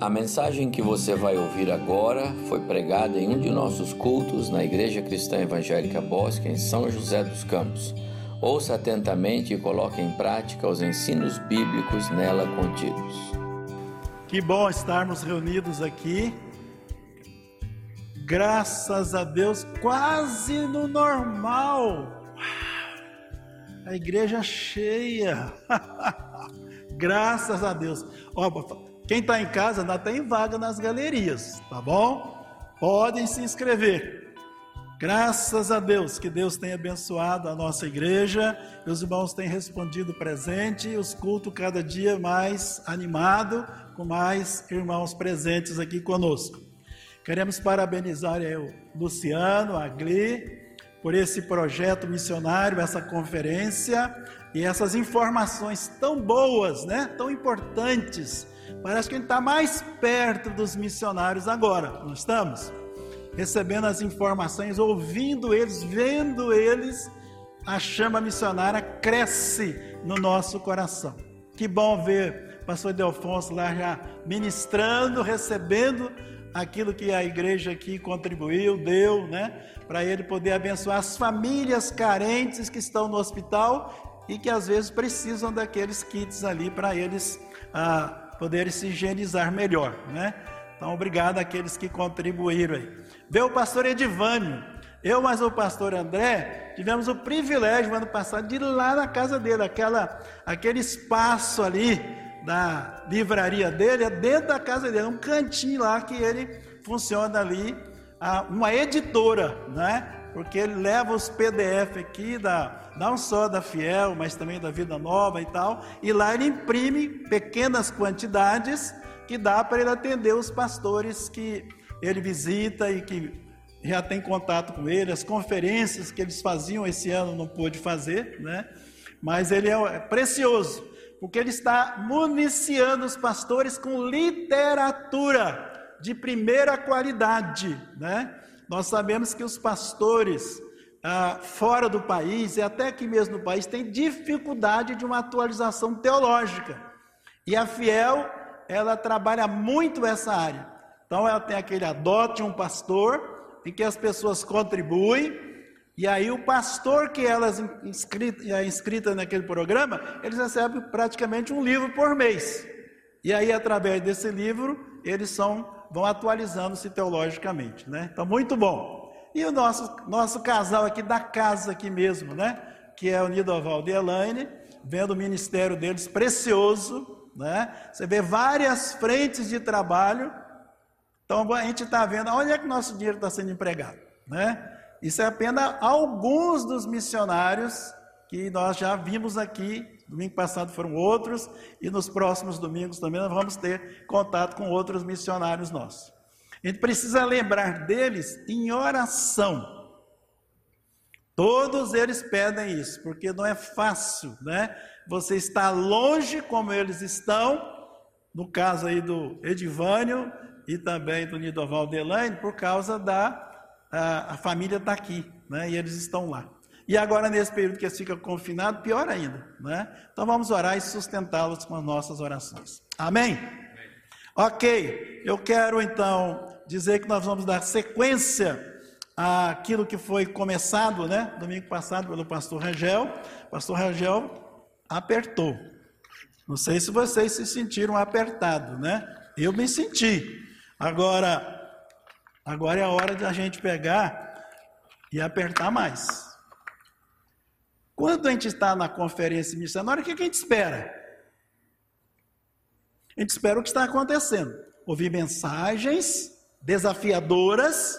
A mensagem que você vai ouvir agora foi pregada em um de nossos cultos na Igreja Cristã Evangélica Bosque, em São José dos Campos. Ouça atentamente e coloque em prática os ensinos bíblicos nela contidos. Que bom estarmos reunidos aqui. Graças a Deus, quase no normal. A igreja cheia. Graças a Deus. Ó, quem está em casa ainda tem vaga nas galerias, tá bom? Podem se inscrever. Graças a Deus que Deus tem abençoado a nossa igreja, os irmãos têm respondido presente, os cultos cada dia mais animado, com mais irmãos presentes aqui conosco. Queremos parabenizar o Luciano, a Gli, por esse projeto missionário, essa conferência e essas informações tão boas, né? Tão importantes Parece que a gente está mais perto dos missionários agora, não estamos? Recebendo as informações, ouvindo eles, vendo eles, a chama missionária cresce no nosso coração. Que bom ver o pastor Delfonso lá já ministrando, recebendo aquilo que a igreja aqui contribuiu, deu, né? Para ele poder abençoar as famílias carentes que estão no hospital e que às vezes precisam daqueles kits ali para eles ah, poderem se higienizar melhor, né? Então, obrigado àqueles que contribuíram aí. Veio o pastor Edivânio. Eu mais o pastor André tivemos o privilégio ano passado de ir lá na casa dele, aquela, aquele espaço ali da livraria dele, é dentro da casa dele, um cantinho lá que ele funciona ali, uma editora, né? Porque ele leva os PDF aqui da, não só da Fiel, mas também da Vida Nova e tal, e lá ele imprime pequenas quantidades que dá para ele atender os pastores que ele visita e que já tem contato com ele, as conferências que eles faziam esse ano não pôde fazer, né? Mas ele é precioso, porque ele está municiando os pastores com literatura de primeira qualidade, né? Nós sabemos que os pastores ah, fora do país e até aqui mesmo no país tem dificuldade de uma atualização teológica. E a Fiel, ela trabalha muito essa área. Então ela tem aquele adote um pastor em que as pessoas contribuem e aí o pastor que elas é inscrita naquele programa, eles recebem praticamente um livro por mês. E aí através desse livro eles são vão atualizando-se teologicamente, né? Então muito bom. E o nosso, nosso casal aqui da casa aqui mesmo, né? Que é o Nidovaldo e Elaine, vendo o ministério deles precioso, né? Você vê várias frentes de trabalho. Então a gente está vendo onde é que nosso dinheiro está sendo empregado, né? Isso é apenas alguns dos missionários que nós já vimos aqui. Domingo passado foram outros, e nos próximos domingos também nós vamos ter contato com outros missionários nossos. A gente precisa lembrar deles em oração. Todos eles pedem isso, porque não é fácil, né? Você está longe como eles estão, no caso aí do Edivânio e também do Nidoval Delaine, por causa da a, a família está aqui, né? E eles estão lá. E agora, nesse período que eles ficam confinados, pior ainda, né? Então vamos orar e sustentá-los com as nossas orações. Amém? Amém? Ok, eu quero então dizer que nós vamos dar sequência àquilo que foi começado, né, domingo passado pelo pastor Rangel. pastor Rangel apertou. Não sei se vocês se sentiram apertados, né? Eu me senti. Agora, agora é a hora de a gente pegar e apertar mais. Quando a gente está na conferência missionária, o que a gente espera? A gente espera o que está acontecendo. Ouvir mensagens desafiadoras,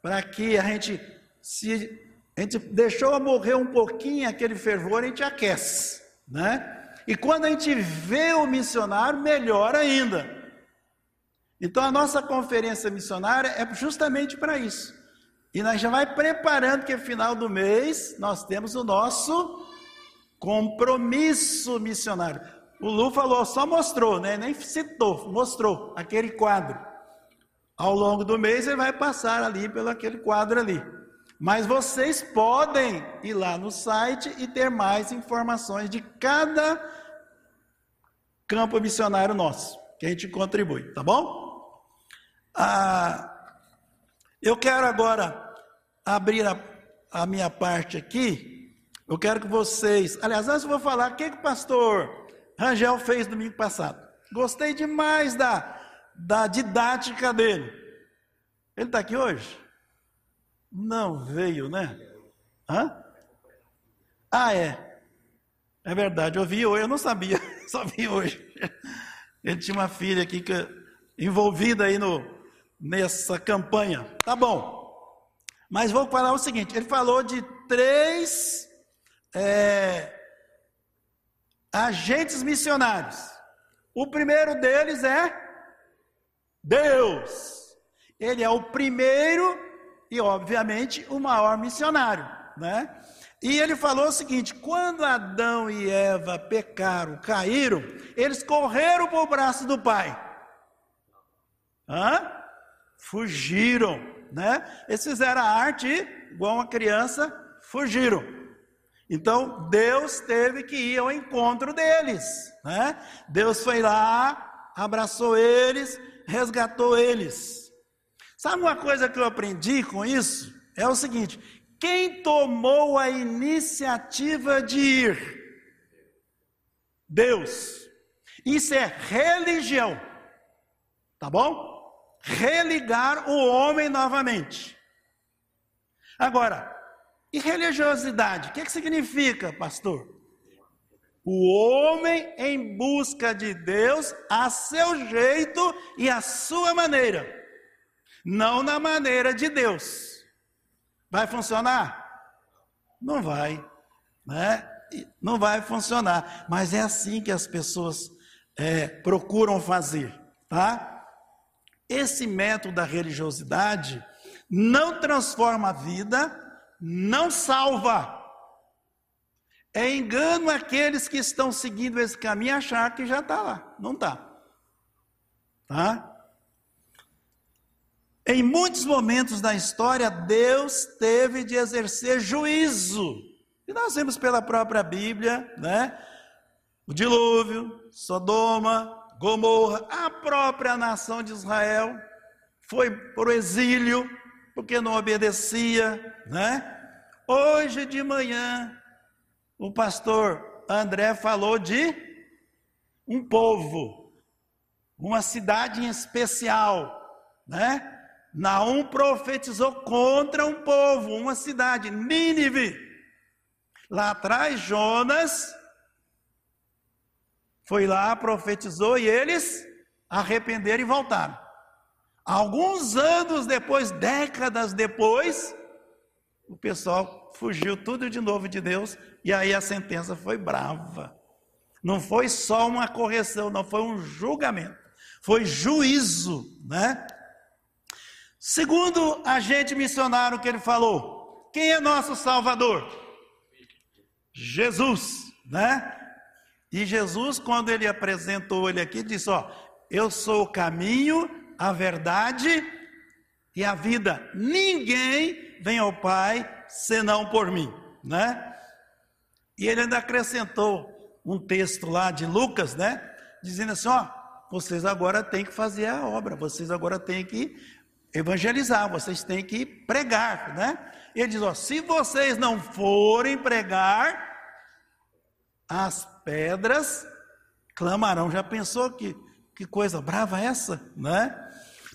para que a gente, se a gente deixou morrer um pouquinho aquele fervor, a gente aquece, né? E quando a gente vê o missionário, melhor ainda. Então a nossa conferência missionária é justamente para isso. E nós já vai preparando que final do mês nós temos o nosso compromisso missionário. O Lu falou, só mostrou, né? Nem citou, mostrou aquele quadro. Ao longo do mês ele vai passar ali pelo aquele quadro ali. Mas vocês podem ir lá no site e ter mais informações de cada campo missionário nosso. que a gente contribui, tá bom? Ah, eu quero agora abrir a, a minha parte aqui. Eu quero que vocês. Aliás, antes eu vou falar o que, que o pastor Rangel fez domingo passado. Gostei demais da, da didática dele. Ele está aqui hoje? Não veio, né? Hã? Ah, é. É verdade, eu vi hoje, eu não sabia, só vi hoje. Ele tinha uma filha aqui que, envolvida aí no, nessa campanha. Tá bom. Mas vou falar o seguinte: ele falou de três é, agentes missionários. O primeiro deles é Deus. Ele é o primeiro e, obviamente, o maior missionário, né? E ele falou o seguinte: quando Adão e Eva pecaram, caíram, eles correram para o braço do pai. Hã? Fugiram, né? Eles fizeram a arte igual uma criança, fugiram. Então Deus teve que ir ao encontro deles, né? Deus foi lá, abraçou eles, resgatou eles. Sabe uma coisa que eu aprendi com isso? É o seguinte: quem tomou a iniciativa de ir? Deus. Isso é religião. Tá bom? Religar o homem novamente. Agora, e religiosidade? O que, que significa, pastor? O homem em busca de Deus a seu jeito e a sua maneira, não na maneira de Deus. Vai funcionar? Não vai, né? Não vai funcionar. Mas é assim que as pessoas é, procuram fazer, tá? Esse método da religiosidade não transforma a vida, não salva. É engano aqueles que estão seguindo esse caminho achar que já está lá. Não está. Tá? Em muitos momentos da história, Deus teve de exercer juízo. E nós vemos pela própria Bíblia, né? O dilúvio, Sodoma, Gomorra, a própria nação de Israel foi para o exílio porque não obedecia, né? Hoje de manhã, o pastor André falou de um povo, uma cidade em especial, né? Naum profetizou contra um povo, uma cidade, Nínive. Lá atrás, Jonas foi lá, profetizou e eles arrependeram e voltaram. Alguns anos depois, décadas depois, o pessoal fugiu tudo de novo de Deus e aí a sentença foi brava. Não foi só uma correção, não foi um julgamento, foi juízo, né? Segundo agente missionário que ele falou, quem é nosso Salvador? Jesus, né? E Jesus, quando ele apresentou ele aqui, disse: Ó, eu sou o caminho, a verdade e a vida. Ninguém vem ao Pai senão por mim, né? E ele ainda acrescentou um texto lá de Lucas, né? Dizendo assim: Ó, vocês agora têm que fazer a obra, vocês agora têm que evangelizar, vocês têm que pregar, né? Ele diz: ó, se vocês não forem pregar, as pedras clamarão. Já pensou que, que coisa brava essa, né?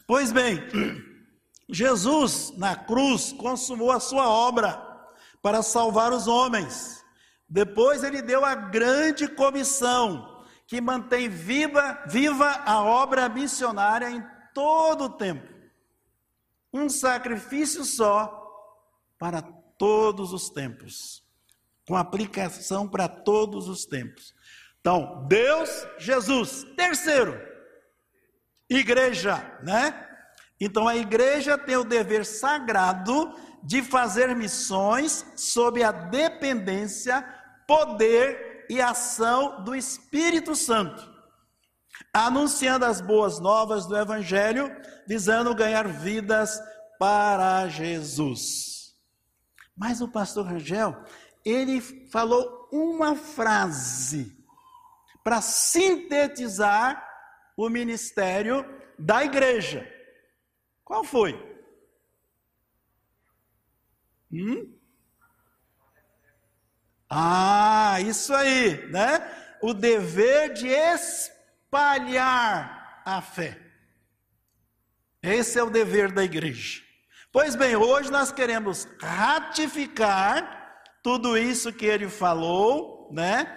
Pois bem, Jesus na cruz consumou a sua obra para salvar os homens. Depois ele deu a grande comissão que mantém viva, viva a obra missionária em todo o tempo um sacrifício só para todos os tempos, com aplicação para todos os tempos. Então, Deus, Jesus. Terceiro, igreja, né? Então a igreja tem o dever sagrado de fazer missões sob a dependência, poder e ação do Espírito Santo, anunciando as boas novas do Evangelho visando ganhar vidas para Jesus. Mas o pastor Rangel, ele falou uma frase para sintetizar o ministério da igreja. Qual foi? Hum? Ah, isso aí, né? O dever de espalhar a fé. Esse é o dever da igreja. Pois bem, hoje nós queremos ratificar tudo isso que ele falou, né?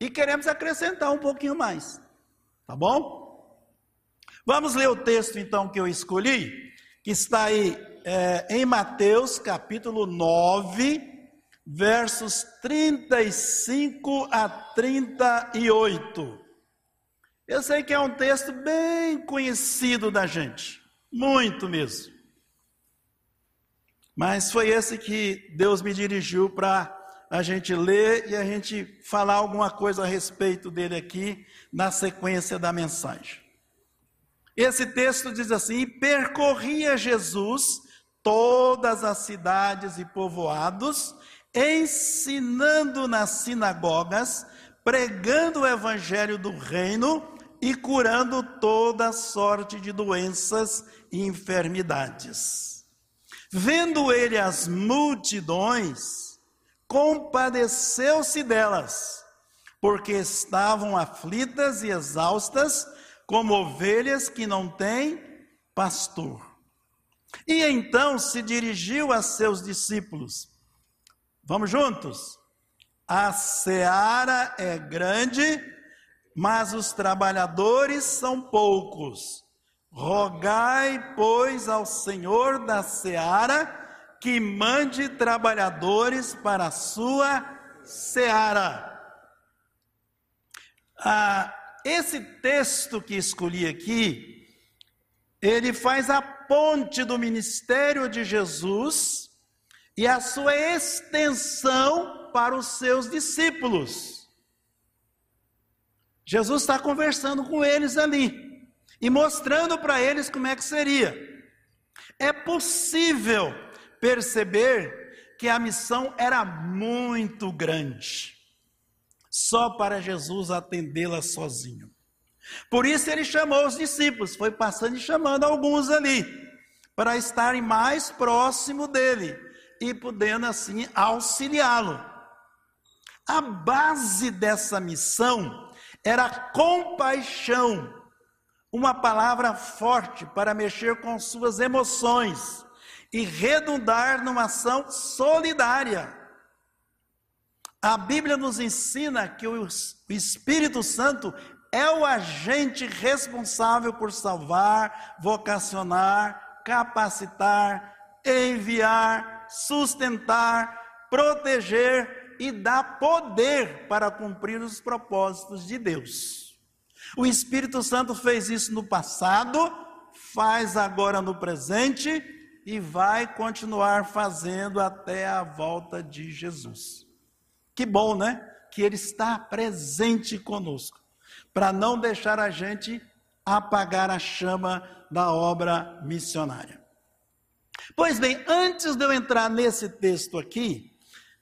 E queremos acrescentar um pouquinho mais. Tá bom? Vamos ler o texto então que eu escolhi, que está aí é, em Mateus capítulo 9, versos 35 a 38. Eu sei que é um texto bem conhecido da gente, muito mesmo. Mas foi esse que Deus me dirigiu para a gente ler e a gente falar alguma coisa a respeito dele aqui na sequência da mensagem. Esse texto diz assim: percorria Jesus todas as cidades e povoados, ensinando nas sinagogas, pregando o evangelho do reino e curando toda sorte de doenças e enfermidades. Vendo ele as multidões, compadeceu-se delas, porque estavam aflitas e exaustas, como ovelhas que não têm pastor. E então se dirigiu a seus discípulos: Vamos juntos? A seara é grande, mas os trabalhadores são poucos. Rogai, pois, ao Senhor da seara que mande trabalhadores para a sua seara. Ah, esse texto que escolhi aqui, ele faz a ponte do ministério de Jesus e a sua extensão para os seus discípulos. Jesus está conversando com eles ali e mostrando para eles como é que seria. É possível perceber que a missão era muito grande, só para Jesus atendê-la sozinho. Por isso ele chamou os discípulos, foi passando e chamando alguns ali, para estarem mais próximo dele e podendo assim auxiliá-lo. A base dessa missão era compaixão, uma palavra forte para mexer com suas emoções e redundar numa ação solidária. A Bíblia nos ensina que o Espírito Santo é o agente responsável por salvar, vocacionar, capacitar, enviar, sustentar, proteger e dá poder para cumprir os propósitos de Deus. O Espírito Santo fez isso no passado, faz agora no presente e vai continuar fazendo até a volta de Jesus. Que bom, né? Que Ele está presente conosco, para não deixar a gente apagar a chama da obra missionária. Pois bem, antes de eu entrar nesse texto aqui,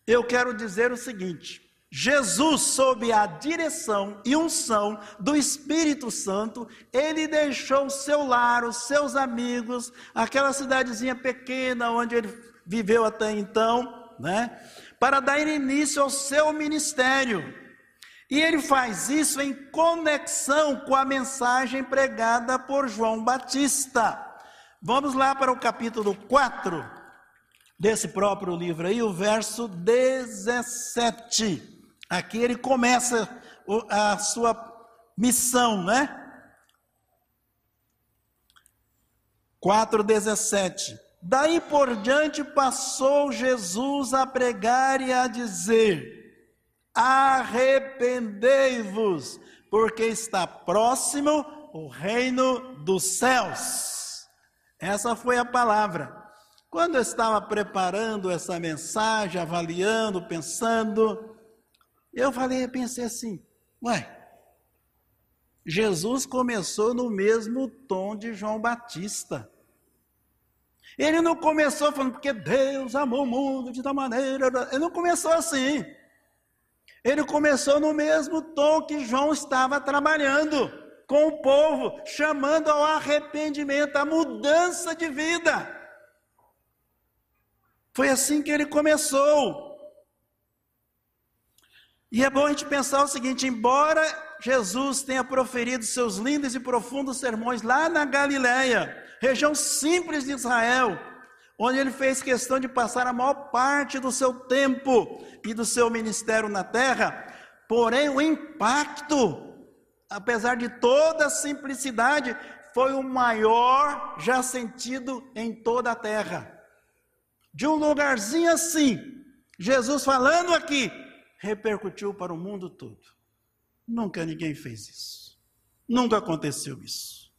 eu quero dizer o seguinte: Jesus, sob a direção e unção do Espírito Santo, ele deixou o seu lar, os seus amigos, aquela cidadezinha pequena onde ele viveu até então, né? Para dar início ao seu ministério. E ele faz isso em conexão com a mensagem pregada por João Batista. Vamos lá para o capítulo 4 desse próprio livro aí, o verso 17. Aqui ele começa a sua missão, né? 4,17. Daí por diante passou Jesus a pregar e a dizer: Arrependei-vos, porque está próximo o reino dos céus. Essa foi a palavra. Quando eu estava preparando essa mensagem, avaliando, pensando, eu falei, pensei assim, ué, Jesus começou no mesmo tom de João Batista. Ele não começou falando porque Deus amou o mundo de tal maneira. Ele não começou assim. Ele começou no mesmo tom que João estava trabalhando. com o povo, chamando ao arrependimento, à mudança de vida. Foi assim que ele começou. E é bom a gente pensar o seguinte: embora Jesus tenha proferido seus lindos e profundos sermões lá na Galiléia, região simples de Israel, onde ele fez questão de passar a maior parte do seu tempo e do seu ministério na terra, porém o impacto, apesar de toda a simplicidade, foi o maior já sentido em toda a terra. De um lugarzinho assim, Jesus falando aqui, repercutiu para o mundo todo. Nunca ninguém fez isso. Nunca aconteceu isso.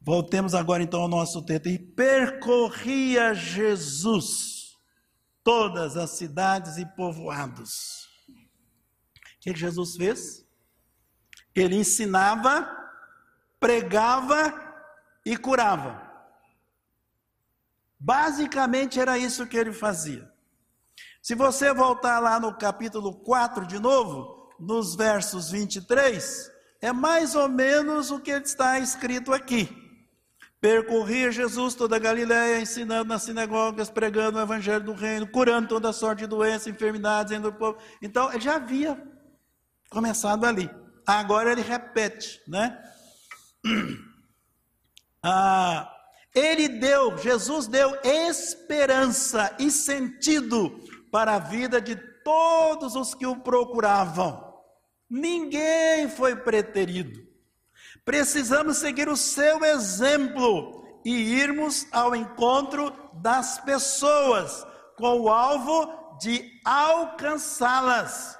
Voltemos agora então ao nosso texto. E percorria Jesus todas as cidades e povoados. O que Jesus fez? Ele ensinava, pregava e curava. Basicamente era isso que ele fazia. Se você voltar lá no capítulo 4 de novo, nos versos 23, é mais ou menos o que está escrito aqui. Percorria Jesus toda a Galiléia, ensinando nas sinagogas, pregando o evangelho do reino, curando toda sorte de doenças, enfermidades entre o povo. Então, ele já havia começado ali. Agora ele repete, né? Ah, ele deu, Jesus deu esperança e sentido para a vida de todos os que o procuravam. Ninguém foi preterido. Precisamos seguir o seu exemplo e irmos ao encontro das pessoas, com o alvo de alcançá-las,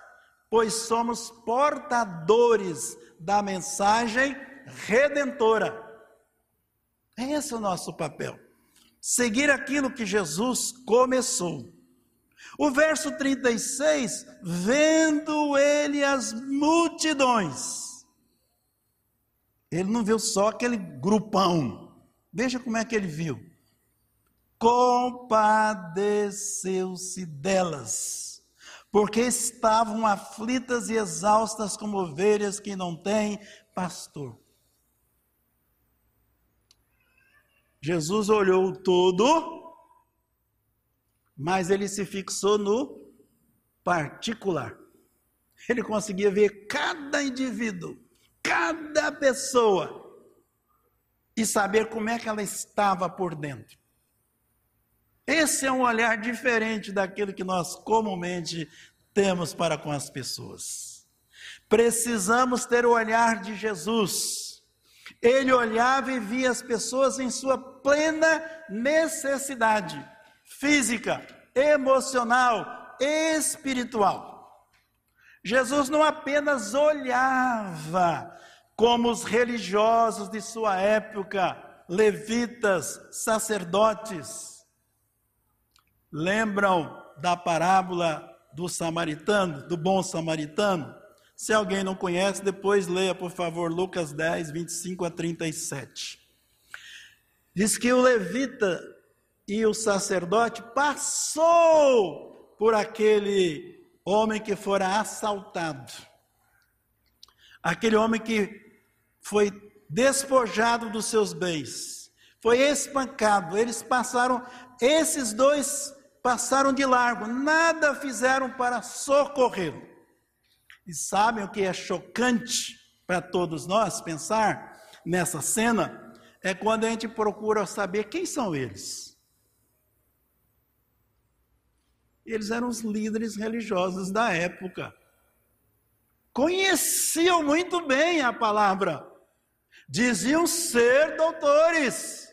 pois somos portadores da mensagem redentora. Esse é o nosso papel. Seguir aquilo que Jesus começou. O verso 36, vendo ele as multidões, ele não viu só aquele grupão. Veja como é que ele viu. Compadeceu-se delas, porque estavam aflitas e exaustas como ovelhas que não têm pastor. Jesus olhou todo, mas ele se fixou no particular. Ele conseguia ver cada indivíduo cada pessoa e saber como é que ela estava por dentro. Esse é um olhar diferente daquilo que nós comumente temos para com as pessoas. Precisamos ter o olhar de Jesus. Ele olhava e via as pessoas em sua plena necessidade física, emocional, espiritual. Jesus não apenas olhava como os religiosos de sua época, levitas, sacerdotes, lembram da parábola do samaritano, do bom samaritano? Se alguém não conhece, depois leia, por favor, Lucas 10, 25 a 37. Diz que o levita e o sacerdote passou por aquele homem que fora assaltado, aquele homem que foi despojado dos seus bens, foi espancado. Eles passaram, esses dois passaram de largo, nada fizeram para socorrê-lo. E sabem o que é chocante para todos nós pensar nessa cena? É quando a gente procura saber quem são eles. Eles eram os líderes religiosos da época. Conheciam muito bem a palavra. Diziam ser doutores.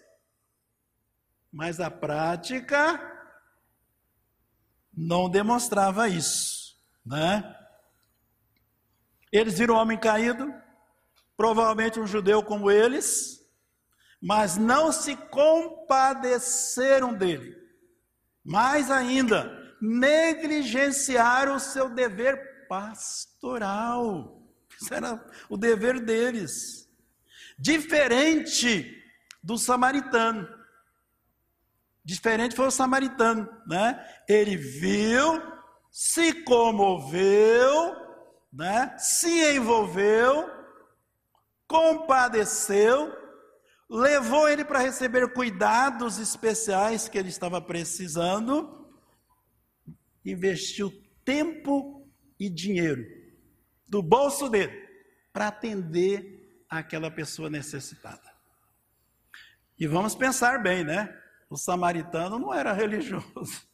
Mas a prática não demonstrava isso, né? Eles viram um homem caído, provavelmente um judeu como eles, mas não se compadeceram dele. Mais ainda, negligenciaram o seu dever pastoral. Isso era o dever deles. Diferente do samaritano. Diferente foi o samaritano, né? Ele viu, se comoveu, né, se envolveu, compadeceu, levou ele para receber cuidados especiais que ele estava precisando, investiu tempo e dinheiro do bolso dele para atender aquela pessoa necessitada. E vamos pensar bem, né? O samaritano não era religioso.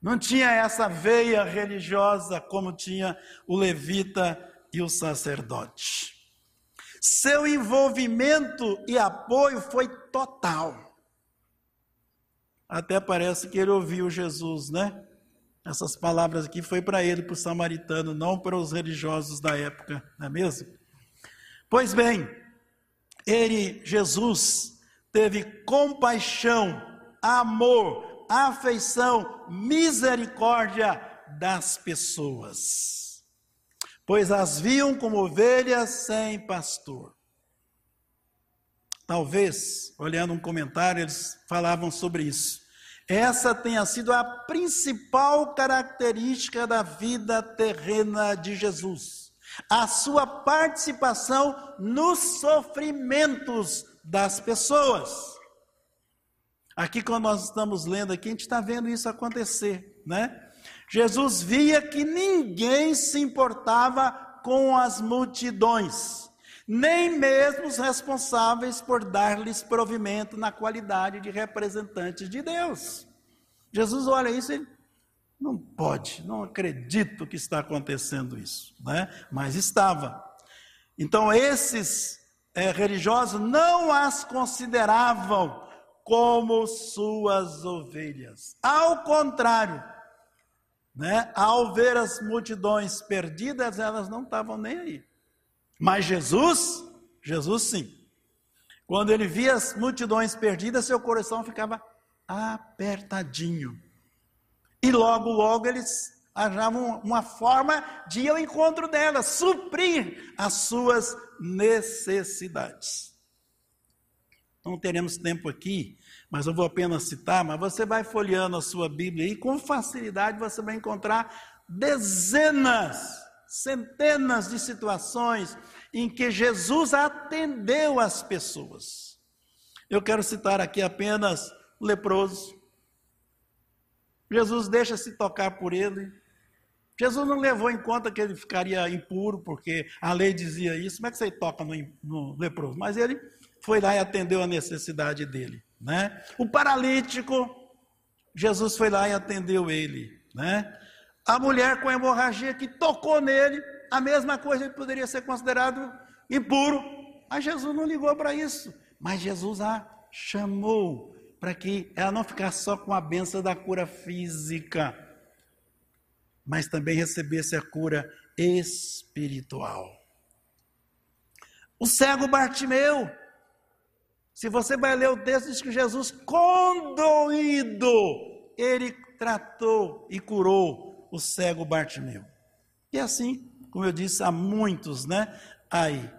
Não tinha essa veia religiosa como tinha o levita e o sacerdote. Seu envolvimento e apoio foi total. Até parece que ele ouviu Jesus, né? Essas palavras aqui foi para ele, para o samaritano, não para os religiosos da época, não é mesmo? Pois bem, ele, Jesus, teve compaixão, amor, afeição, misericórdia das pessoas, pois as viam como ovelhas sem pastor. Talvez, olhando um comentário, eles falavam sobre isso. Essa tenha sido a principal característica da vida terrena de Jesus. A sua participação nos sofrimentos das pessoas. Aqui, quando nós estamos lendo aqui, a gente está vendo isso acontecer, né? Jesus via que ninguém se importava com as multidões, nem mesmo os responsáveis por dar-lhes provimento na qualidade de representantes de Deus. Jesus olha isso e não pode, não acredito que está acontecendo isso, né? Mas estava. Então esses é, religiosos não as consideravam como suas ovelhas. Ao contrário, né, ao ver as multidões perdidas, elas não estavam nem aí. Mas Jesus, Jesus sim. Quando ele via as multidões perdidas, seu coração ficava apertadinho. E logo, logo eles achavam uma forma de ir ao encontro dela, suprir as suas necessidades. Não teremos tempo aqui, mas eu vou apenas citar, mas você vai folheando a sua Bíblia e com facilidade você vai encontrar dezenas, centenas de situações em que Jesus atendeu as pessoas. Eu quero citar aqui apenas o leproso. Jesus deixa se tocar por ele, Jesus não levou em conta que ele ficaria impuro, porque a lei dizia isso. Como é que você toca no, no leproso? Mas ele foi lá e atendeu a necessidade dele. Né? O paralítico, Jesus foi lá e atendeu ele. Né? A mulher com hemorragia que tocou nele, a mesma coisa, ele poderia ser considerado impuro. Mas Jesus não ligou para isso. Mas Jesus a chamou para que ela não ficasse só com a benção da cura física mas também recebesse a cura espiritual. O cego Bartimeu, se você vai ler o texto, diz que Jesus, condoído, ele tratou e curou o cego Bartimeu. E assim, como eu disse, há muitos, né? Aí.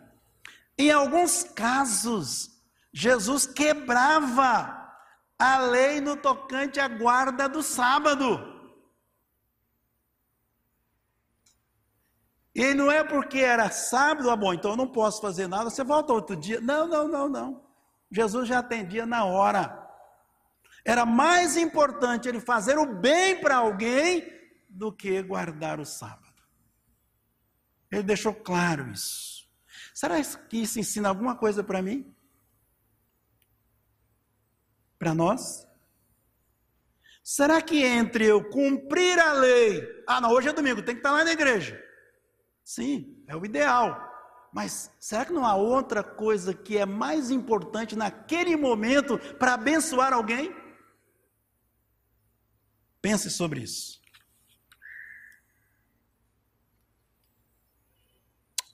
Em alguns casos, Jesus quebrava a lei no tocante à guarda do sábado. E não é porque era sábado, ah, bom, então eu não posso fazer nada, você volta outro dia. Não, não, não, não. Jesus já atendia na hora. Era mais importante ele fazer o bem para alguém do que guardar o sábado. Ele deixou claro isso. Será que isso ensina alguma coisa para mim? Para nós? Será que entre eu cumprir a lei, ah, não, hoje é domingo, tem que estar lá na igreja. Sim, é o ideal. Mas será que não há outra coisa que é mais importante naquele momento para abençoar alguém? Pense sobre isso.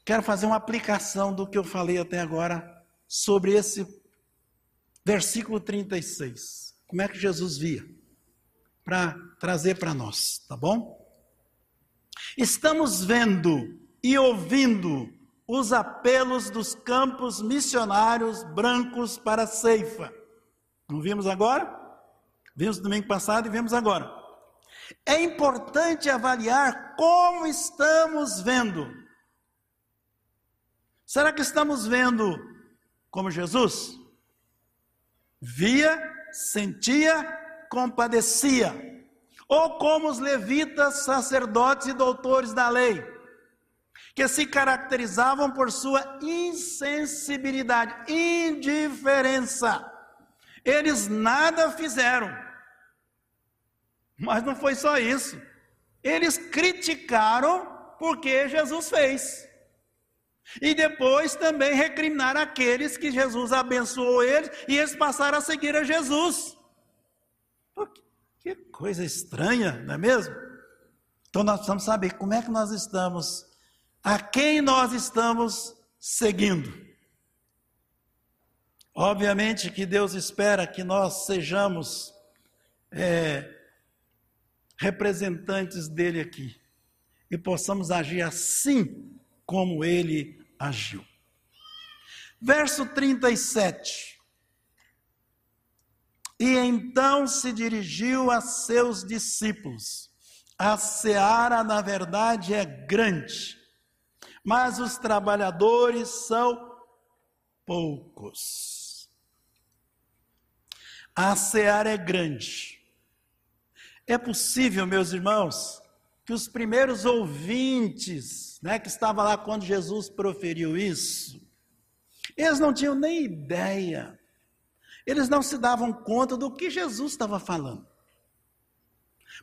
Quero fazer uma aplicação do que eu falei até agora sobre esse versículo 36. Como é que Jesus via? Para trazer para nós, tá bom? Estamos vendo e ouvindo os apelos dos campos missionários brancos para a ceifa. Não vimos agora? Vimos domingo passado e vimos agora. É importante avaliar como estamos vendo. Será que estamos vendo como Jesus? Via, sentia, compadecia. Ou como os levitas, sacerdotes e doutores da lei, que se caracterizavam por sua insensibilidade, indiferença. Eles nada fizeram. Mas não foi só isso. Eles criticaram porque Jesus fez. E depois também recriminaram aqueles que Jesus abençoou eles e eles passaram a seguir a Jesus. que coisa estranha, não é mesmo? Então nós precisamos saber como é que nós estamos, a quem nós estamos seguindo. Obviamente que Deus espera que nós sejamos é, representantes dele aqui e possamos agir assim como ele agiu. Verso 37. E então se dirigiu a seus discípulos. A seara, na verdade, é grande, mas os trabalhadores são poucos. A seara é grande. É possível, meus irmãos, que os primeiros ouvintes, né, que estavam lá quando Jesus proferiu isso, eles não tinham nem ideia, eles não se davam conta do que Jesus estava falando.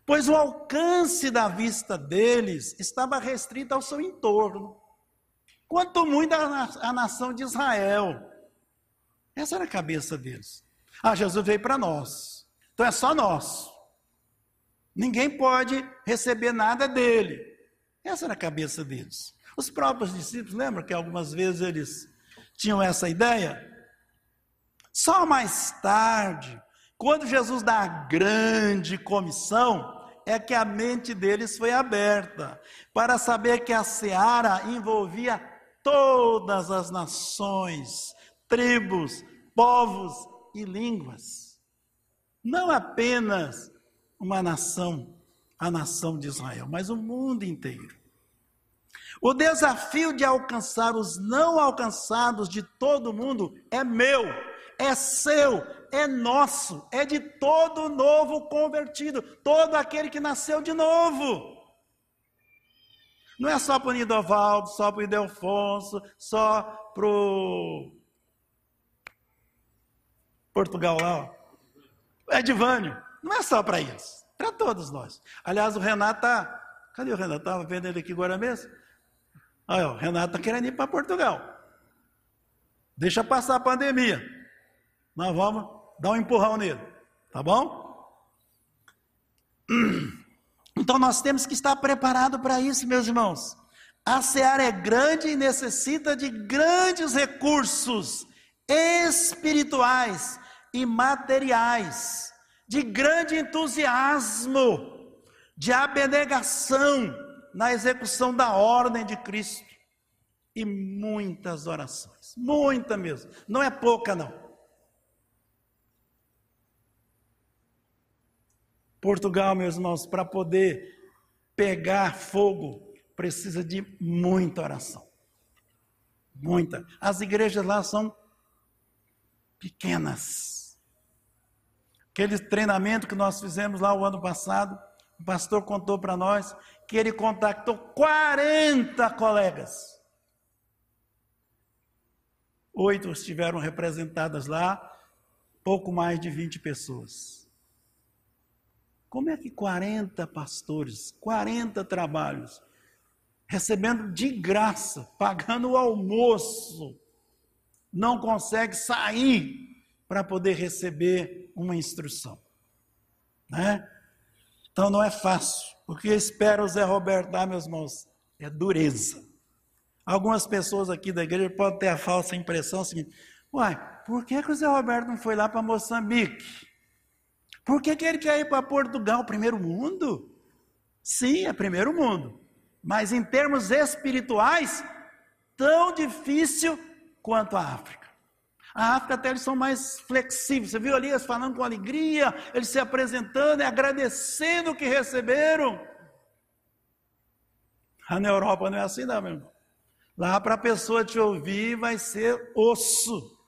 Pois o alcance da vista deles estava restrito ao seu entorno, quanto muito a, nação de Israel. Essa era a cabeça deles. Ah, Jesus veio para nós, então é só nós. Ninguém pode receber nada dele. Essa era a cabeça deles. Os próprios discípulos, lembra que algumas vezes eles tinham essa ideia? Só mais tarde, quando Jesus dá a grande comissão, é que a mente deles foi aberta para saber que a seara envolvia todas as nações, tribos, povos e línguas. Não apenas uma nação, a nação de Israel, mas o mundo inteiro. O desafio de alcançar os não alcançados de todo mundo é meu, é seu, é nosso, é de todo novo convertido, todo aquele que nasceu de novo. Não é só para o Nidovaldo, só para o Idelfonso, só para o Portugal lá, ó. Edivânio. Não é só para eles, para todos nós. Aliás, o Renato está. Cadê o Renato? Estava vendo ele aqui agora mesmo? Olha, o Renato está querendo ir para Portugal. Deixa passar a pandemia. Nós vamos dar um empurrão nele. Tá bom? Então nós temos que estar preparados para isso, meus irmãos. A seara é grande e necessita de grandes recursos espirituais e materiais de grande entusiasmo, de abnegação na execução da ordem de Cristo. E muitas orações, muita mesmo, não é pouca não. Portugal, meus irmãos, para poder pegar fogo, precisa de muita oração. Muita. As igrejas lá são pequenas. Aquele treinamento que nós fizemos lá o ano passado, o pastor contou para nós que ele contactou 40 colegas. Oito estiveram representadas lá, pouco mais de 20 pessoas. Como é que 40 pastores, 40 trabalhos, recebendo de graça, pagando o almoço, não consegue sair para poder receber uma instrução. Né? Então não é fácil. O que espera o Zé Roberto dar, meus irmãos, é dureza. Algumas pessoas aqui da igreja podem ter a falsa impressão seguinte: uai, por que, que o Zé Roberto não foi lá para Moçambique? Por que, que ele quer ir para Portugal, primeiro mundo? Sim, é primeiro mundo. Mas em termos espirituais, tão difícil quanto a África. A África até eles são mais flexíveis. Você viu ali eles falando com alegria, eles se apresentando e agradecendo o que receberam. Ah, na Europa não é assim, não, meu irmão. Lá para a pessoa te ouvir vai ser osso.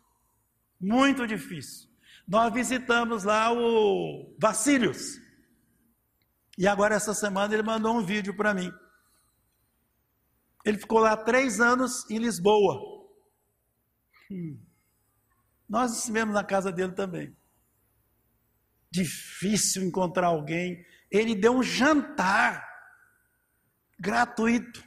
Muito difícil. Nós visitamos lá o Vacílios. E agora, essa semana, ele mandou um vídeo para mim. Ele ficou lá três anos em Lisboa. Hum. Nós estivemos na casa dele também. Difícil encontrar alguém. Ele deu um jantar gratuito.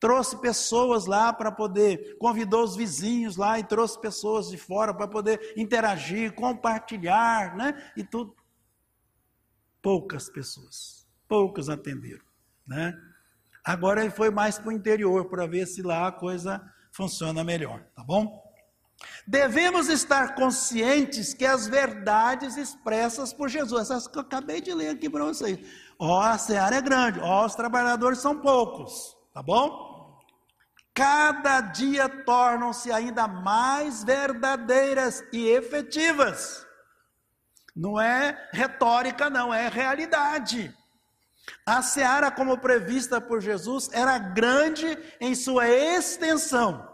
Trouxe pessoas lá para poder, convidou os vizinhos lá e trouxe pessoas de fora para poder interagir, compartilhar, né? E tudo. Poucas pessoas, poucas atenderam, né? Agora ele foi mais para o interior para ver se lá a coisa funciona melhor, tá bom? Devemos estar conscientes que as verdades expressas por Jesus, essas que eu acabei de ler aqui para vocês. Ó, a seara é grande, ó, os trabalhadores são poucos, tá bom? Cada dia tornam-se ainda mais verdadeiras e efetivas. Não é retórica, não, é realidade. A seara, como prevista por Jesus, era grande em sua extensão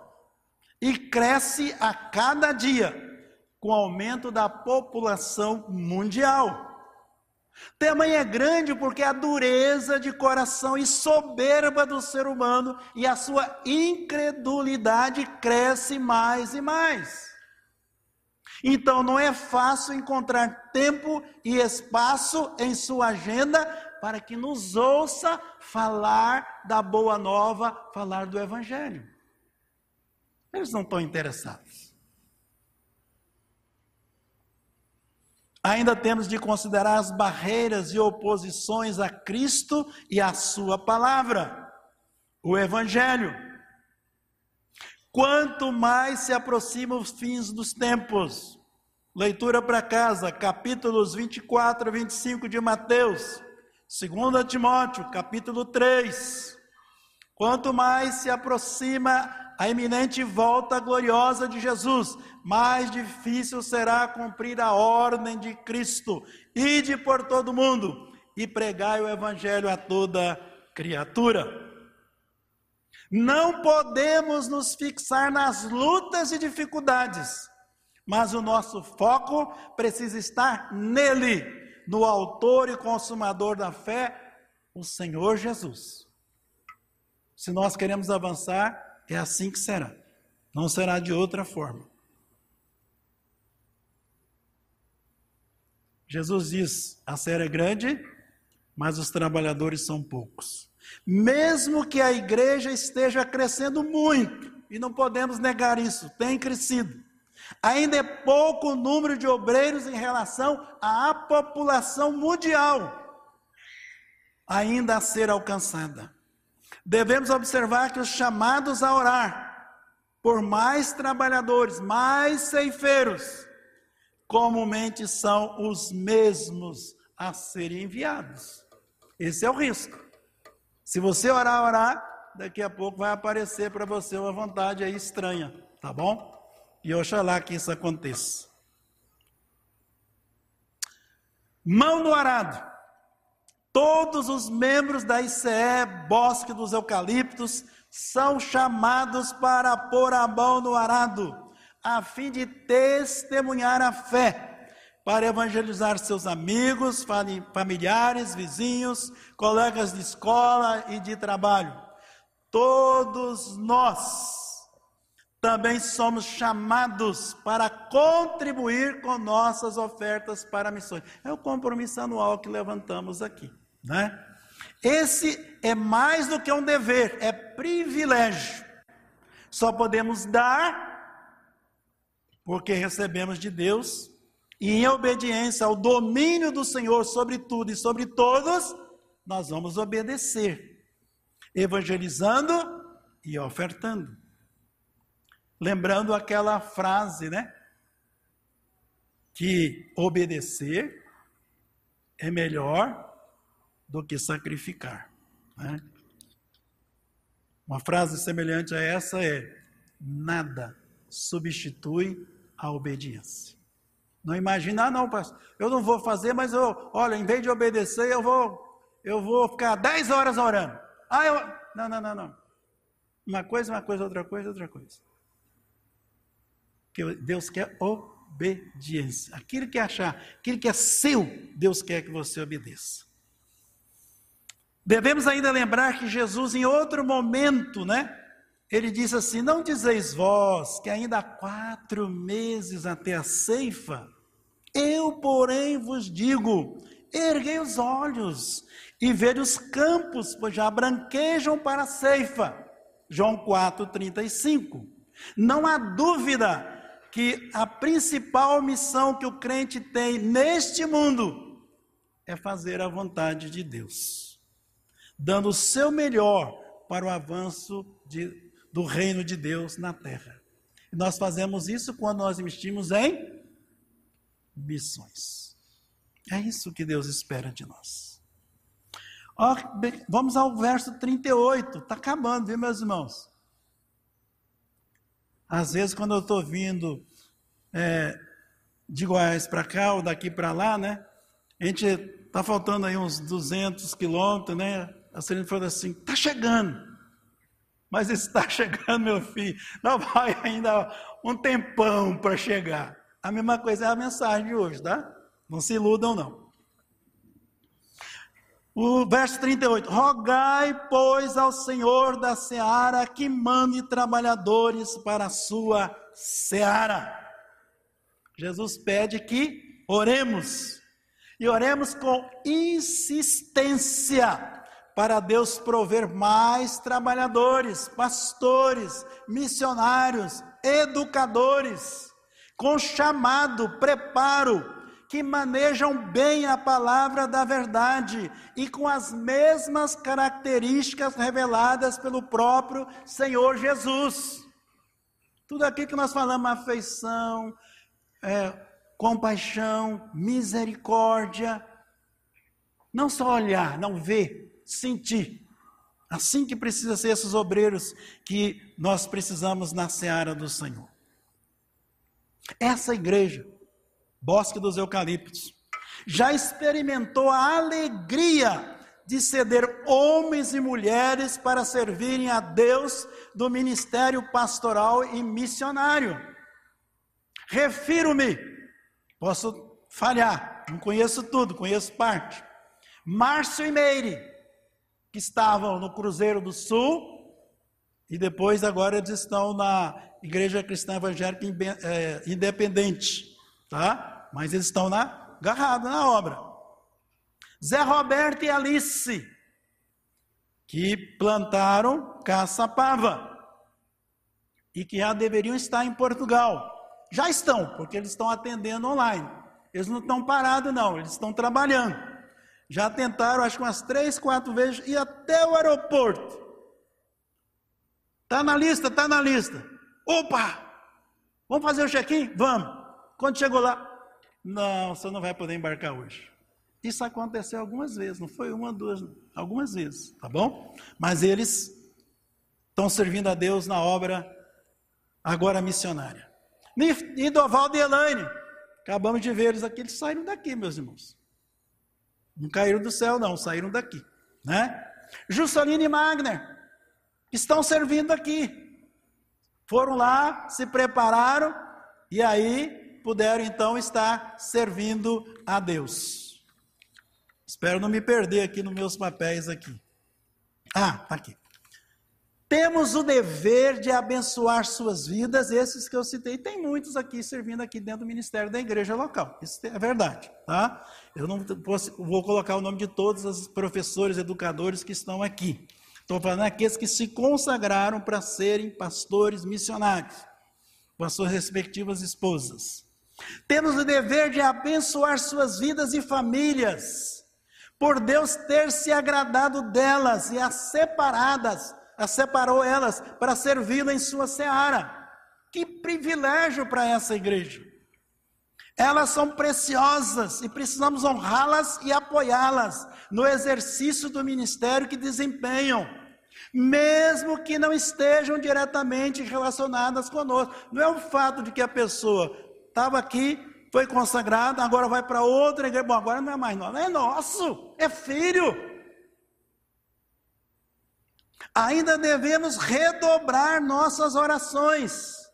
e cresce a cada dia com o aumento da população mundial. Tamanho é grande porque a dureza de coração e soberba do ser humano e a sua incredulidade cresce mais e mais. Então não é fácil encontrar tempo e espaço em sua agenda para que nos ouça falar da boa nova, falar do evangelho. Eles não estão interessados. Ainda temos de considerar as barreiras e oposições a Cristo e a Sua palavra, o Evangelho. Quanto mais se aproximam os fins dos tempos, leitura para casa, capítulos 24 e 25 de Mateus, 2 Timóteo, capítulo 3. Quanto mais se aproxima a iminente volta gloriosa de Jesus, mais difícil será cumprir a ordem de Cristo. Ide por todo mundo e pregai o evangelho a toda criatura. Não podemos nos fixar nas lutas e dificuldades, mas o nosso foco precisa estar nele, no autor e consumador da fé, o Senhor Jesus. Se nós queremos avançar, é assim que será. Não será de outra forma. Jesus diz: a série é grande, mas os trabalhadores são poucos. Mesmo que a igreja esteja crescendo muito, e não podemos negar isso, tem crescido. Ainda é pouco o número de obreiros em relação à população mundial ainda a ser alcançada. Devemos observar que os chamados a orar por mais trabalhadores, mais ceifeiros, comumente são os mesmos a serem enviados. Esse é o risco. Se você orar, orar, daqui a pouco vai aparecer para você uma vontade aí estranha, tá bom? E oxalá que isso aconteça. Mão no arado. Todos os membros da ICE Bosque dos Eucaliptos são chamados para pôr a mão no arado, a fim de testemunhar a fé, para evangelizar seus amigos, familiares, vizinhos, colegas de escola e de trabalho. Todos nós também somos chamados para contribuir com nossas ofertas para missões. É o compromisso anual que levantamos aqui. Né? Esse é mais do que um dever, é privilégio. Só podemos dar porque recebemos de Deus e em obediência ao domínio do Senhor sobre tudo e sobre todos, nós vamos obedecer, evangelizando e ofertando. Lembrando aquela frase, né? Que obedecer é melhor do que sacrificar. Né? Uma frase semelhante a essa é: nada substitui a obediência. Não imagina, ah, não, pastor, eu não vou fazer, mas eu, olha, em vez de obedecer, eu vou, eu vou ficar 10 horas orando. Ah, eu. Não, não, não, não. Uma coisa, uma coisa, outra coisa, outra coisa. Que Deus quer obediência. Aquilo que achar, aquilo que é seu, Deus quer que você obedeça. Devemos ainda lembrar que Jesus, em outro momento, né? Ele diz assim: Não dizeis vós que ainda há quatro meses até a ceifa? Eu, porém, vos digo: erguei os olhos e vede os campos, pois já branquejam para a ceifa. João 4,35. Não há dúvida que a principal missão que o crente tem neste mundo é fazer a vontade de Deus, dando o seu melhor para o avanço de, do reino de Deus na terra. E nós fazemos isso quando nós investimos em missões. É isso que Deus espera de nós. vamos ao verso 38, está acabando, viu, meus irmãos? Às vezes, quando eu estou vindo é, de Goiás para cá ou daqui para lá, né? A gente está faltando aí uns 200 quilômetros, né? A Celina falou assim: está chegando. Mas está chegando, meu filho. Não vai ainda um tempão para chegar. A mesma coisa é a mensagem de hoje, tá? Não se iludam, não. O verso 38: Rogai, pois, ao Senhor da seara que mande trabalhadores para a sua seara. Jesus pede que oremos, e oremos com insistência, para Deus prover mais trabalhadores, pastores, missionários, educadores, com chamado, preparo, que manejam bem a palavra da verdade e com as mesmas características reveladas pelo próprio Senhor Jesus. Tudo aquilo que nós falamos, afeição, é, compaixão, misericórdia. Não só olhar, não ver, sentir. Assim que precisa ser esses obreiros que nós precisamos na seara do Senhor. Essa igreja, Bosque dos Eucaliptos, já experimentou a alegria de ceder homens e mulheres para servirem a Deus do ministério pastoral e missionário. Refiro-me, posso falhar, não conheço tudo, conheço parte. Márcio e Meire, que estavam no Cruzeiro do Sul, e depois agora eles estão na Igreja Cristã Evangélica é, Independente, tá? Mas eles estão na agarrados na obra. Zé Roberto e Alice, que plantaram caça-pava e que já deveriam estar em Portugal. Já estão, porque eles estão atendendo online. Eles não estão parados, não, eles estão trabalhando. Já tentaram, acho que umas três, quatro vezes, ir até o aeroporto. Está na lista, está na lista. Opa! Vamos fazer o check-in? Vamos. Quando chegou lá, não, você não vai poder embarcar hoje. Isso aconteceu algumas vezes, não foi uma, duas, algumas vezes, tá bom? Mas eles estão servindo a Deus na obra agora missionária. Nidovaldo e Elaine. Acabamos de ver eles aqui, eles saíram daqui, meus irmãos. Não caíram do céu, não, saíram daqui. Né? Juscelino e Magner estão servindo aqui. Foram lá, se prepararam e aí puderam então estar servindo a Deus. Espero não me perder aqui nos meus papéis aqui. Ah, tá aqui. Temos o dever de abençoar suas vidas, esses que eu citei, tem muitos aqui servindo aqui dentro do ministério da igreja local. Isso é verdade, tá? Eu não vou colocar o nome de todos os professores, educadores que estão aqui. Estou falando aqueles que se consagraram para serem pastores missionários, com as suas respectivas esposas. Temos o dever de abençoar suas vidas e famílias, por Deus ter se agradado delas e as separadas separou elas para servi-lo em sua seara. Que privilégio para essa igreja. Elas são preciosas e precisamos honrá-las e apoiá-las no exercício do ministério que desempenham, mesmo que não estejam diretamente relacionadas conosco. Não é o fato de que a pessoa estava aqui, foi consagrado, agora vai para outra igreja. Bom, agora não é mais nosso, é nosso, é filho. Ainda devemos redobrar nossas orações,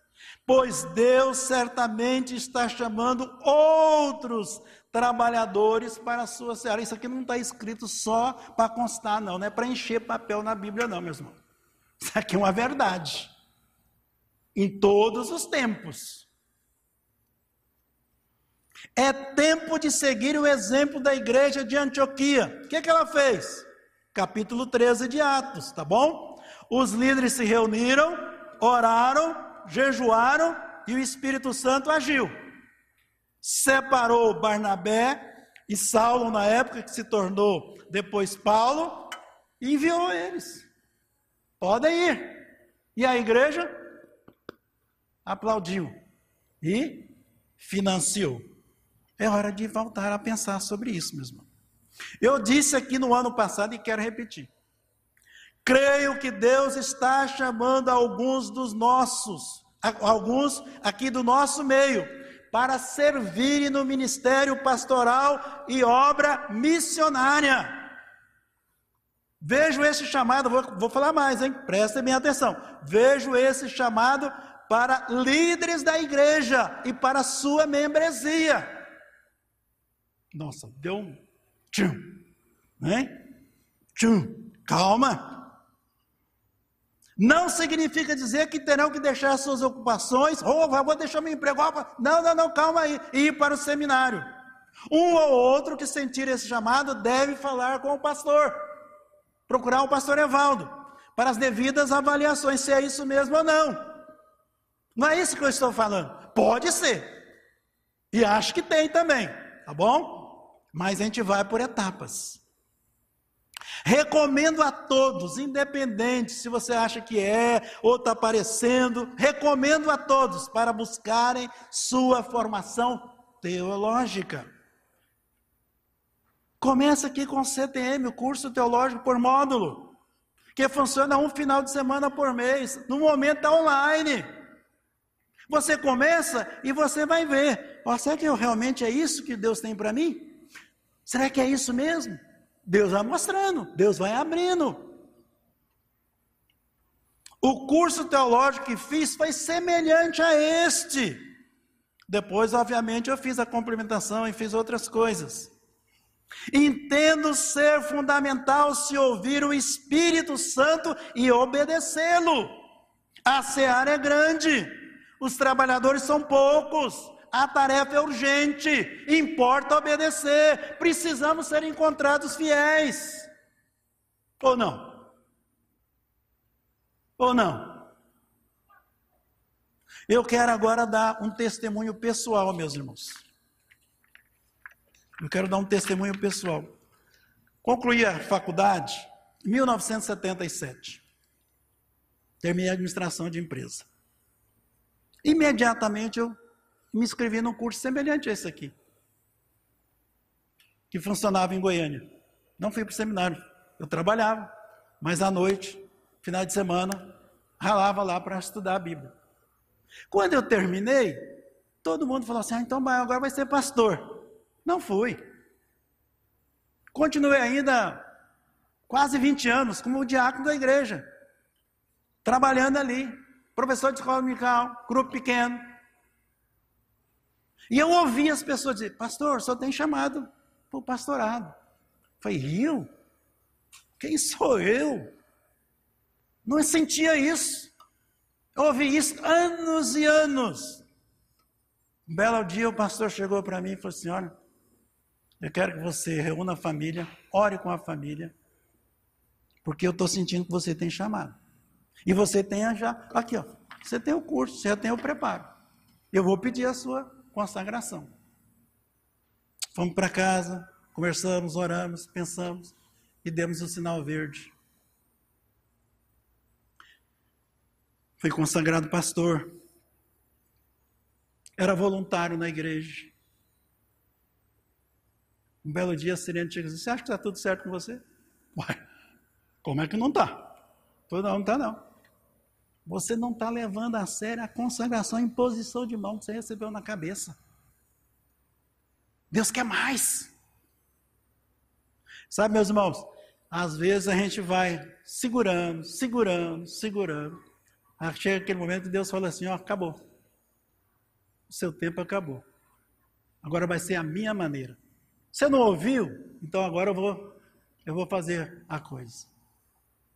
pois Deus certamente está chamando outros trabalhadores para a sua seara. Isso aqui não está escrito só para constar, não, não é para encher papel na Bíblia, não, meus irmãos. Isso aqui é uma verdade. Em todos os tempos. É tempo de seguir o exemplo da igreja de Antioquia. O que, que ela fez? Capítulo 13 de Atos, tá bom? Os líderes se reuniram, oraram, jejuaram e o Espírito Santo agiu. Separou Barnabé e Saulo na época que se tornou depois Paulo e enviou eles. Podem ir. E a igreja aplaudiu e financiou. É hora de voltar a pensar sobre isso, meu irmão. Eu disse aqui no ano passado e quero repetir. Creio que Deus está chamando alguns dos nossos, alguns aqui do nosso meio, para servirem no ministério pastoral e obra missionária. Vejo esse chamado, vou, vou falar mais, hein? Prestem minha atenção. Vejo esse chamado para líderes da igreja e para sua membresia. Nossa, deu um tchum, né? Tchum, calma. Não significa dizer que terão que deixar suas ocupações, ou oh, vou deixar meu emprego. Não, não, não, calma aí, e ir para o seminário. Um ou outro que sentir esse chamado deve falar com o pastor procurar o pastor Evaldo para as devidas avaliações, se é isso mesmo ou não. Não é isso que eu estou falando. Pode ser. E acho que tem também, tá bom? Mas a gente vai por etapas. Recomendo a todos, independente se você acha que é ou está parecendo, recomendo a todos para buscarem sua formação teológica. Começa aqui com o CTM, o curso teológico por módulo, que funciona um final de semana por mês, no momento está online. Você começa e você vai ver, será que realmente é isso que Deus tem para mim? Será que é isso mesmo? Deus vai mostrando, Deus vai abrindo. O curso teológico que fiz foi semelhante a este. Depois, obviamente, eu fiz a complementação e fiz outras coisas. Entendo ser fundamental se ouvir o Espírito Santo e obedecê-lo. A seara é grande, os trabalhadores são poucos, a tarefa é urgente, importa obedecer, precisamos ser encontrados fiéis. Ou não? Ou não? Eu quero agora dar um testemunho pessoal, meus irmãos. Eu quero dar um testemunho pessoal. Concluí a faculdade em 1977. Terminei a administração de empresa. Imediatamente eu me inscrevi num curso semelhante a esse aqui, que funcionava em Goiânia. Não fui para o seminário, eu trabalhava, mas à noite, final de semana, ralava lá para estudar a Bíblia. Quando eu terminei, todo mundo falou assim: ah, então agora vai ser pastor. Não fui. Continuei ainda quase 20 anos como diácono da igreja, trabalhando ali, professor de escola dominical, grupo pequeno. E eu ouvi as pessoas dizer, pastor, só tem chamado para o pastorado. Falei, Rio? Quem sou eu? Não sentia isso. Eu ouvi isso anos e anos. Um belo dia o pastor chegou para mim e falou olha, eu quero que você reúna a família, ore com a família, porque eu estou sentindo que você tem chamado. E você tem já, aqui ó, você tem o curso, você já tem o preparo. Eu vou pedir a sua consagração. Fomos para casa, conversamos, oramos, pensamos e demos o sinal verde. Fui consagrado pastor. Era voluntário na igreja. Um belo dia a Sirene chega e diz: Você acha que está tudo certo com você? Uai, como é que não está? Não, não está não. Você não está levando a sério a consagração em posição de mão que você recebeu na cabeça. Deus quer mais. Sabe, meus irmãos, às vezes a gente vai segurando, segurando, segurando. Aí chega aquele momento e Deus fala assim: ó, acabou. O seu tempo acabou. Agora vai ser a minha maneira. Você não ouviu? Então agora eu vou, eu vou fazer a coisa.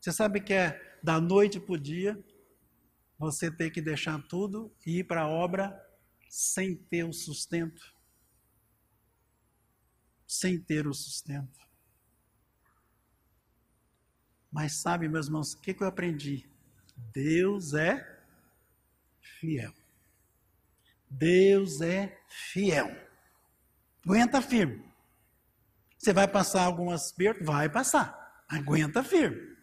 Você sabe que é da noite para o dia, você tem que deixar tudo e ir para a obra sem ter o sustento. Sem ter o sustento. Mas sabe, meus irmãos, o que, que eu aprendi? Deus é fiel. Deus é fiel. Aguenta firme. Você vai passar algumas perdas? Vai passar. Aguenta firme.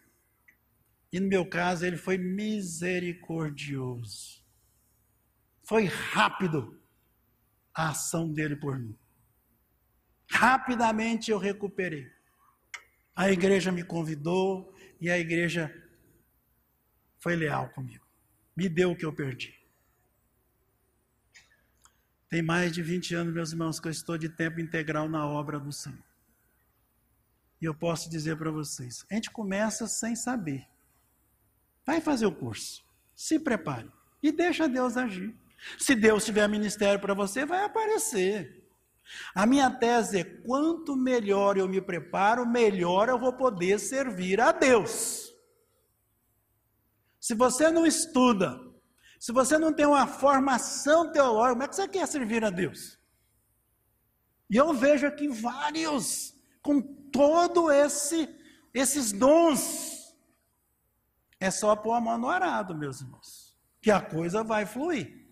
E no meu caso, ele foi misericordioso. Foi rápido a ação dele por mim. Rapidamente eu recuperei. A igreja me convidou, e a igreja foi leal comigo. Me deu o que eu perdi. Tem mais de 20 anos, meus irmãos, que eu estou de tempo integral na obra do Senhor. E eu posso dizer para vocês: a gente começa sem saber. Vai fazer o curso, se prepare e deixa Deus agir. Se Deus tiver ministério para você, vai aparecer. A minha tese é: quanto melhor eu me preparo, melhor eu vou poder servir a Deus. Se você não estuda, se você não tem uma formação teológica, como é que você quer servir a Deus? E eu vejo aqui vários com todo esse esses dons. É só pôr a mão no arado, meus irmãos, que a coisa vai fluir.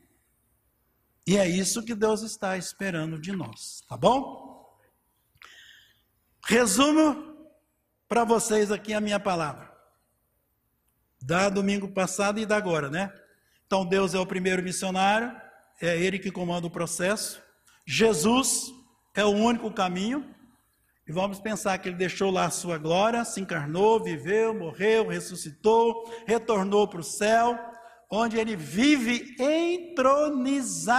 E é isso que Deus está esperando de nós, tá bom? Resumo para vocês aqui a minha palavra. Da domingo passado e da agora, né? Então Deus é o primeiro missionário, é ele que comanda o processo. Jesus é o único caminho. E vamos pensar que ele deixou lá a sua glória, se encarnou, viveu, morreu, ressuscitou, retornou para o céu onde ele vive entronizado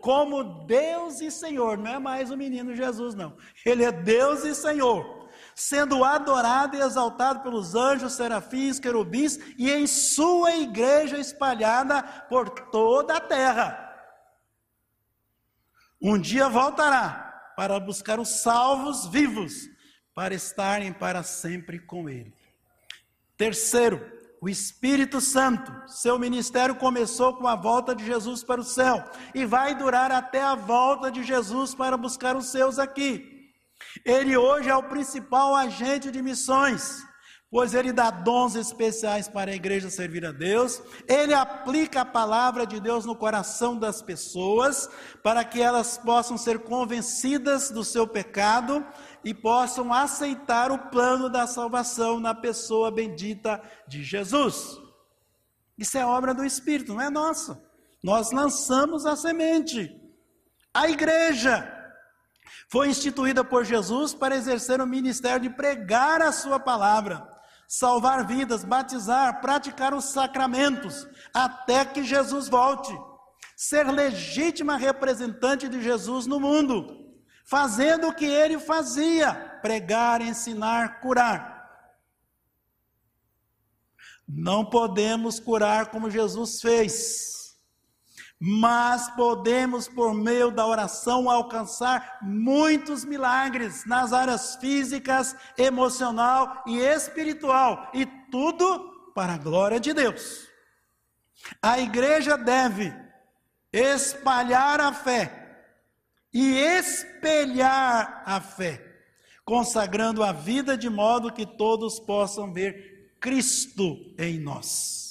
como Deus e Senhor. Não é mais o menino Jesus, não. Ele é Deus e Senhor, sendo adorado e exaltado pelos anjos, serafins, querubins e em sua igreja espalhada por toda a terra. Um dia voltará para buscar os salvos vivos, para estarem para sempre com Ele. Terceiro, o Espírito Santo. Seu ministério começou com a volta de Jesus para o céu e vai durar até a volta de Jesus para buscar os seus aqui. Ele hoje é o principal agente de missões, pois ele dá dons especiais para a igreja servir a Deus, ele aplica a palavra de Deus no coração das pessoas, para que elas possam ser convencidas do seu pecado e possam aceitar o plano da salvação na pessoa bendita de Jesus. Isso é obra do Espírito, não é nossa. Nós lançamos a semente. A igreja foi instituída por Jesus para exercer o ministério de pregar a sua palavra, salvar vidas, batizar, praticar os sacramentos, até que Jesus volte. Ser legítima representante de Jesus no mundo fazendo o que ele fazia: pregar, ensinar, curar. Não podemos curar como Jesus fez, mas podemos, por meio da oração, alcançar muitos milagres nas áreas físicas, emocional e espiritual, e tudo para a glória de Deus. A igreja deve espalhar a fé e espelhar a fé, consagrando a vida de modo que todos possam ver Cristo em nós.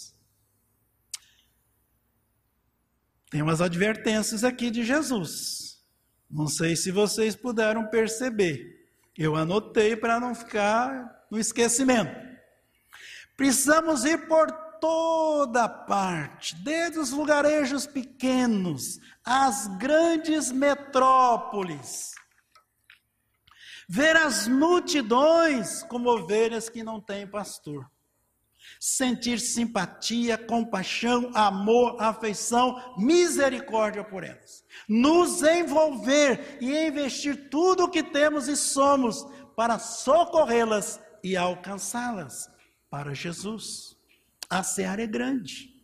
Tem umas advertências aqui de Jesus. Não sei se vocês puderam perceber. Eu anotei para não ficar no esquecimento. Precisamos ir por toda parte, desde os lugarejos pequenos às grandes metrópoles. Ver as multidões como ovelhas que não têm pastor. Sentir simpatia, compaixão, amor, afeição, misericórdia por elas. Nos envolver e investir tudo o que temos e somos para socorrê-las e alcançá-las para Jesus. A seara é grande.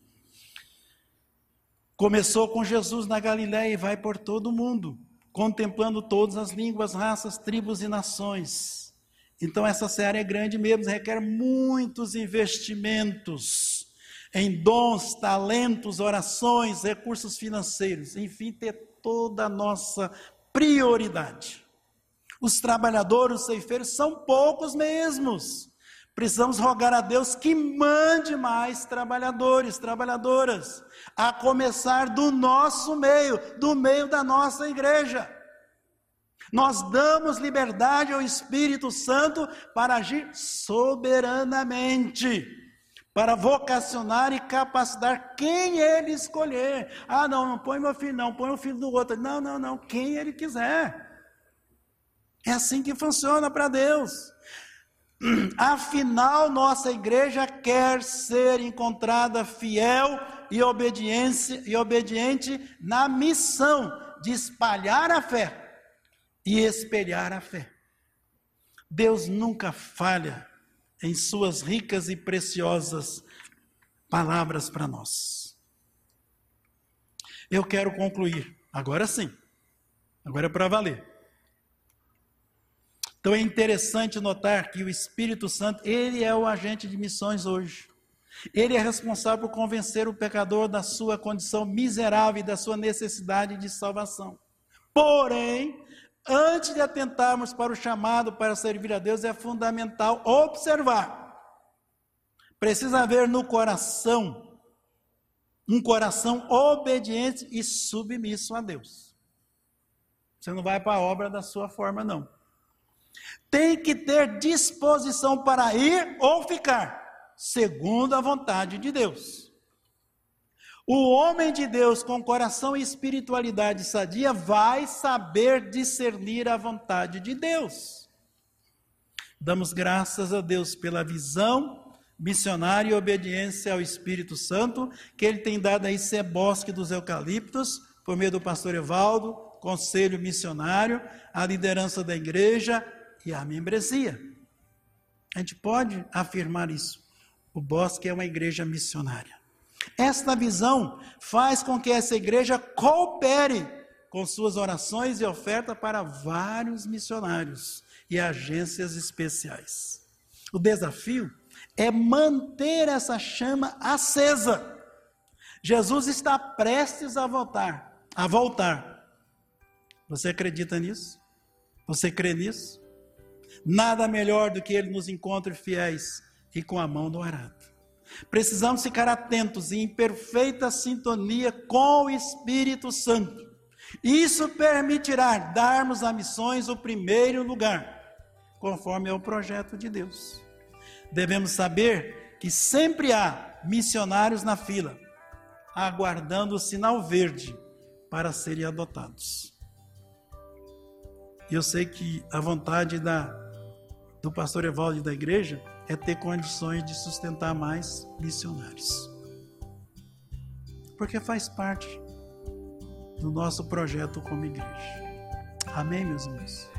Começou com Jesus na Galiléia e vai por todo o mundo, contemplando todas as línguas, raças, tribos e nações então, essa seara é grande mesmo, requer muitos investimentos em dons, talentos, orações, recursos financeiros, enfim, ter toda a nossa prioridade. Os trabalhadores, os ceifeiros, são poucos mesmos. Precisamos rogar a Deus que mande mais trabalhadores, trabalhadoras, a começar do nosso meio, do meio da nossa igreja. Nós damos liberdade ao Espírito Santo para agir soberanamente, para vocacionar e capacitar quem ele escolher. Ah, não, não põe meu filho, não, põe o filho do outro. Não, não, não, quem ele quiser. É assim que funciona para Deus. Afinal, nossa igreja quer ser encontrada fiel e, e obediente na missão de espalhar a fé e espelhar a fé. Deus nunca falha em suas ricas e preciosas palavras para nós. Eu quero concluir, agora sim, agora é para valer. Então é interessante notar que o Espírito Santo, ele é o agente de missões hoje. Ele é responsável por convencer o pecador da sua condição miserável e da sua necessidade de salvação. Porém, Antes de atentarmos para o chamado para servir a Deus, é fundamental observar. Precisa haver no coração um coração obediente e submisso a Deus. Você não vai para a obra da sua forma, não. Tem que ter disposição para ir ou ficar, segundo a vontade de Deus. O homem de Deus com coração e espiritualidade sadia vai saber discernir a vontade de Deus. Damos graças a Deus pela visão missionária e obediência ao Espírito Santo que ele tem dado a esse bosque dos eucaliptos, por meio do pastor Evaldo, conselho missionário, a liderança da igreja e a membresia. A gente pode afirmar isso. O bosque é uma igreja missionária. Esta visão faz com que essa igreja coopere com suas orações e oferta para vários missionários e agências especiais. O desafio é manter essa chama acesa. Jesus está prestes a voltar, a voltar. Você acredita nisso? Você crê nisso? Nada melhor do que ele nos encontre fiéis e com a mão no arado. Precisamos ficar atentos e em perfeita sintonia com o Espírito Santo. Isso permitirá darmos a missões o primeiro lugar, conforme é o projeto de Deus. Devemos saber que sempre há missionários na fila, aguardando o sinal verde para serem adotados. Eu sei que a vontade da, do pastor Evaldo da igreja é ter condições de sustentar mais missionários. Porque faz parte do nosso projeto como igreja. Amém, meus irmãos?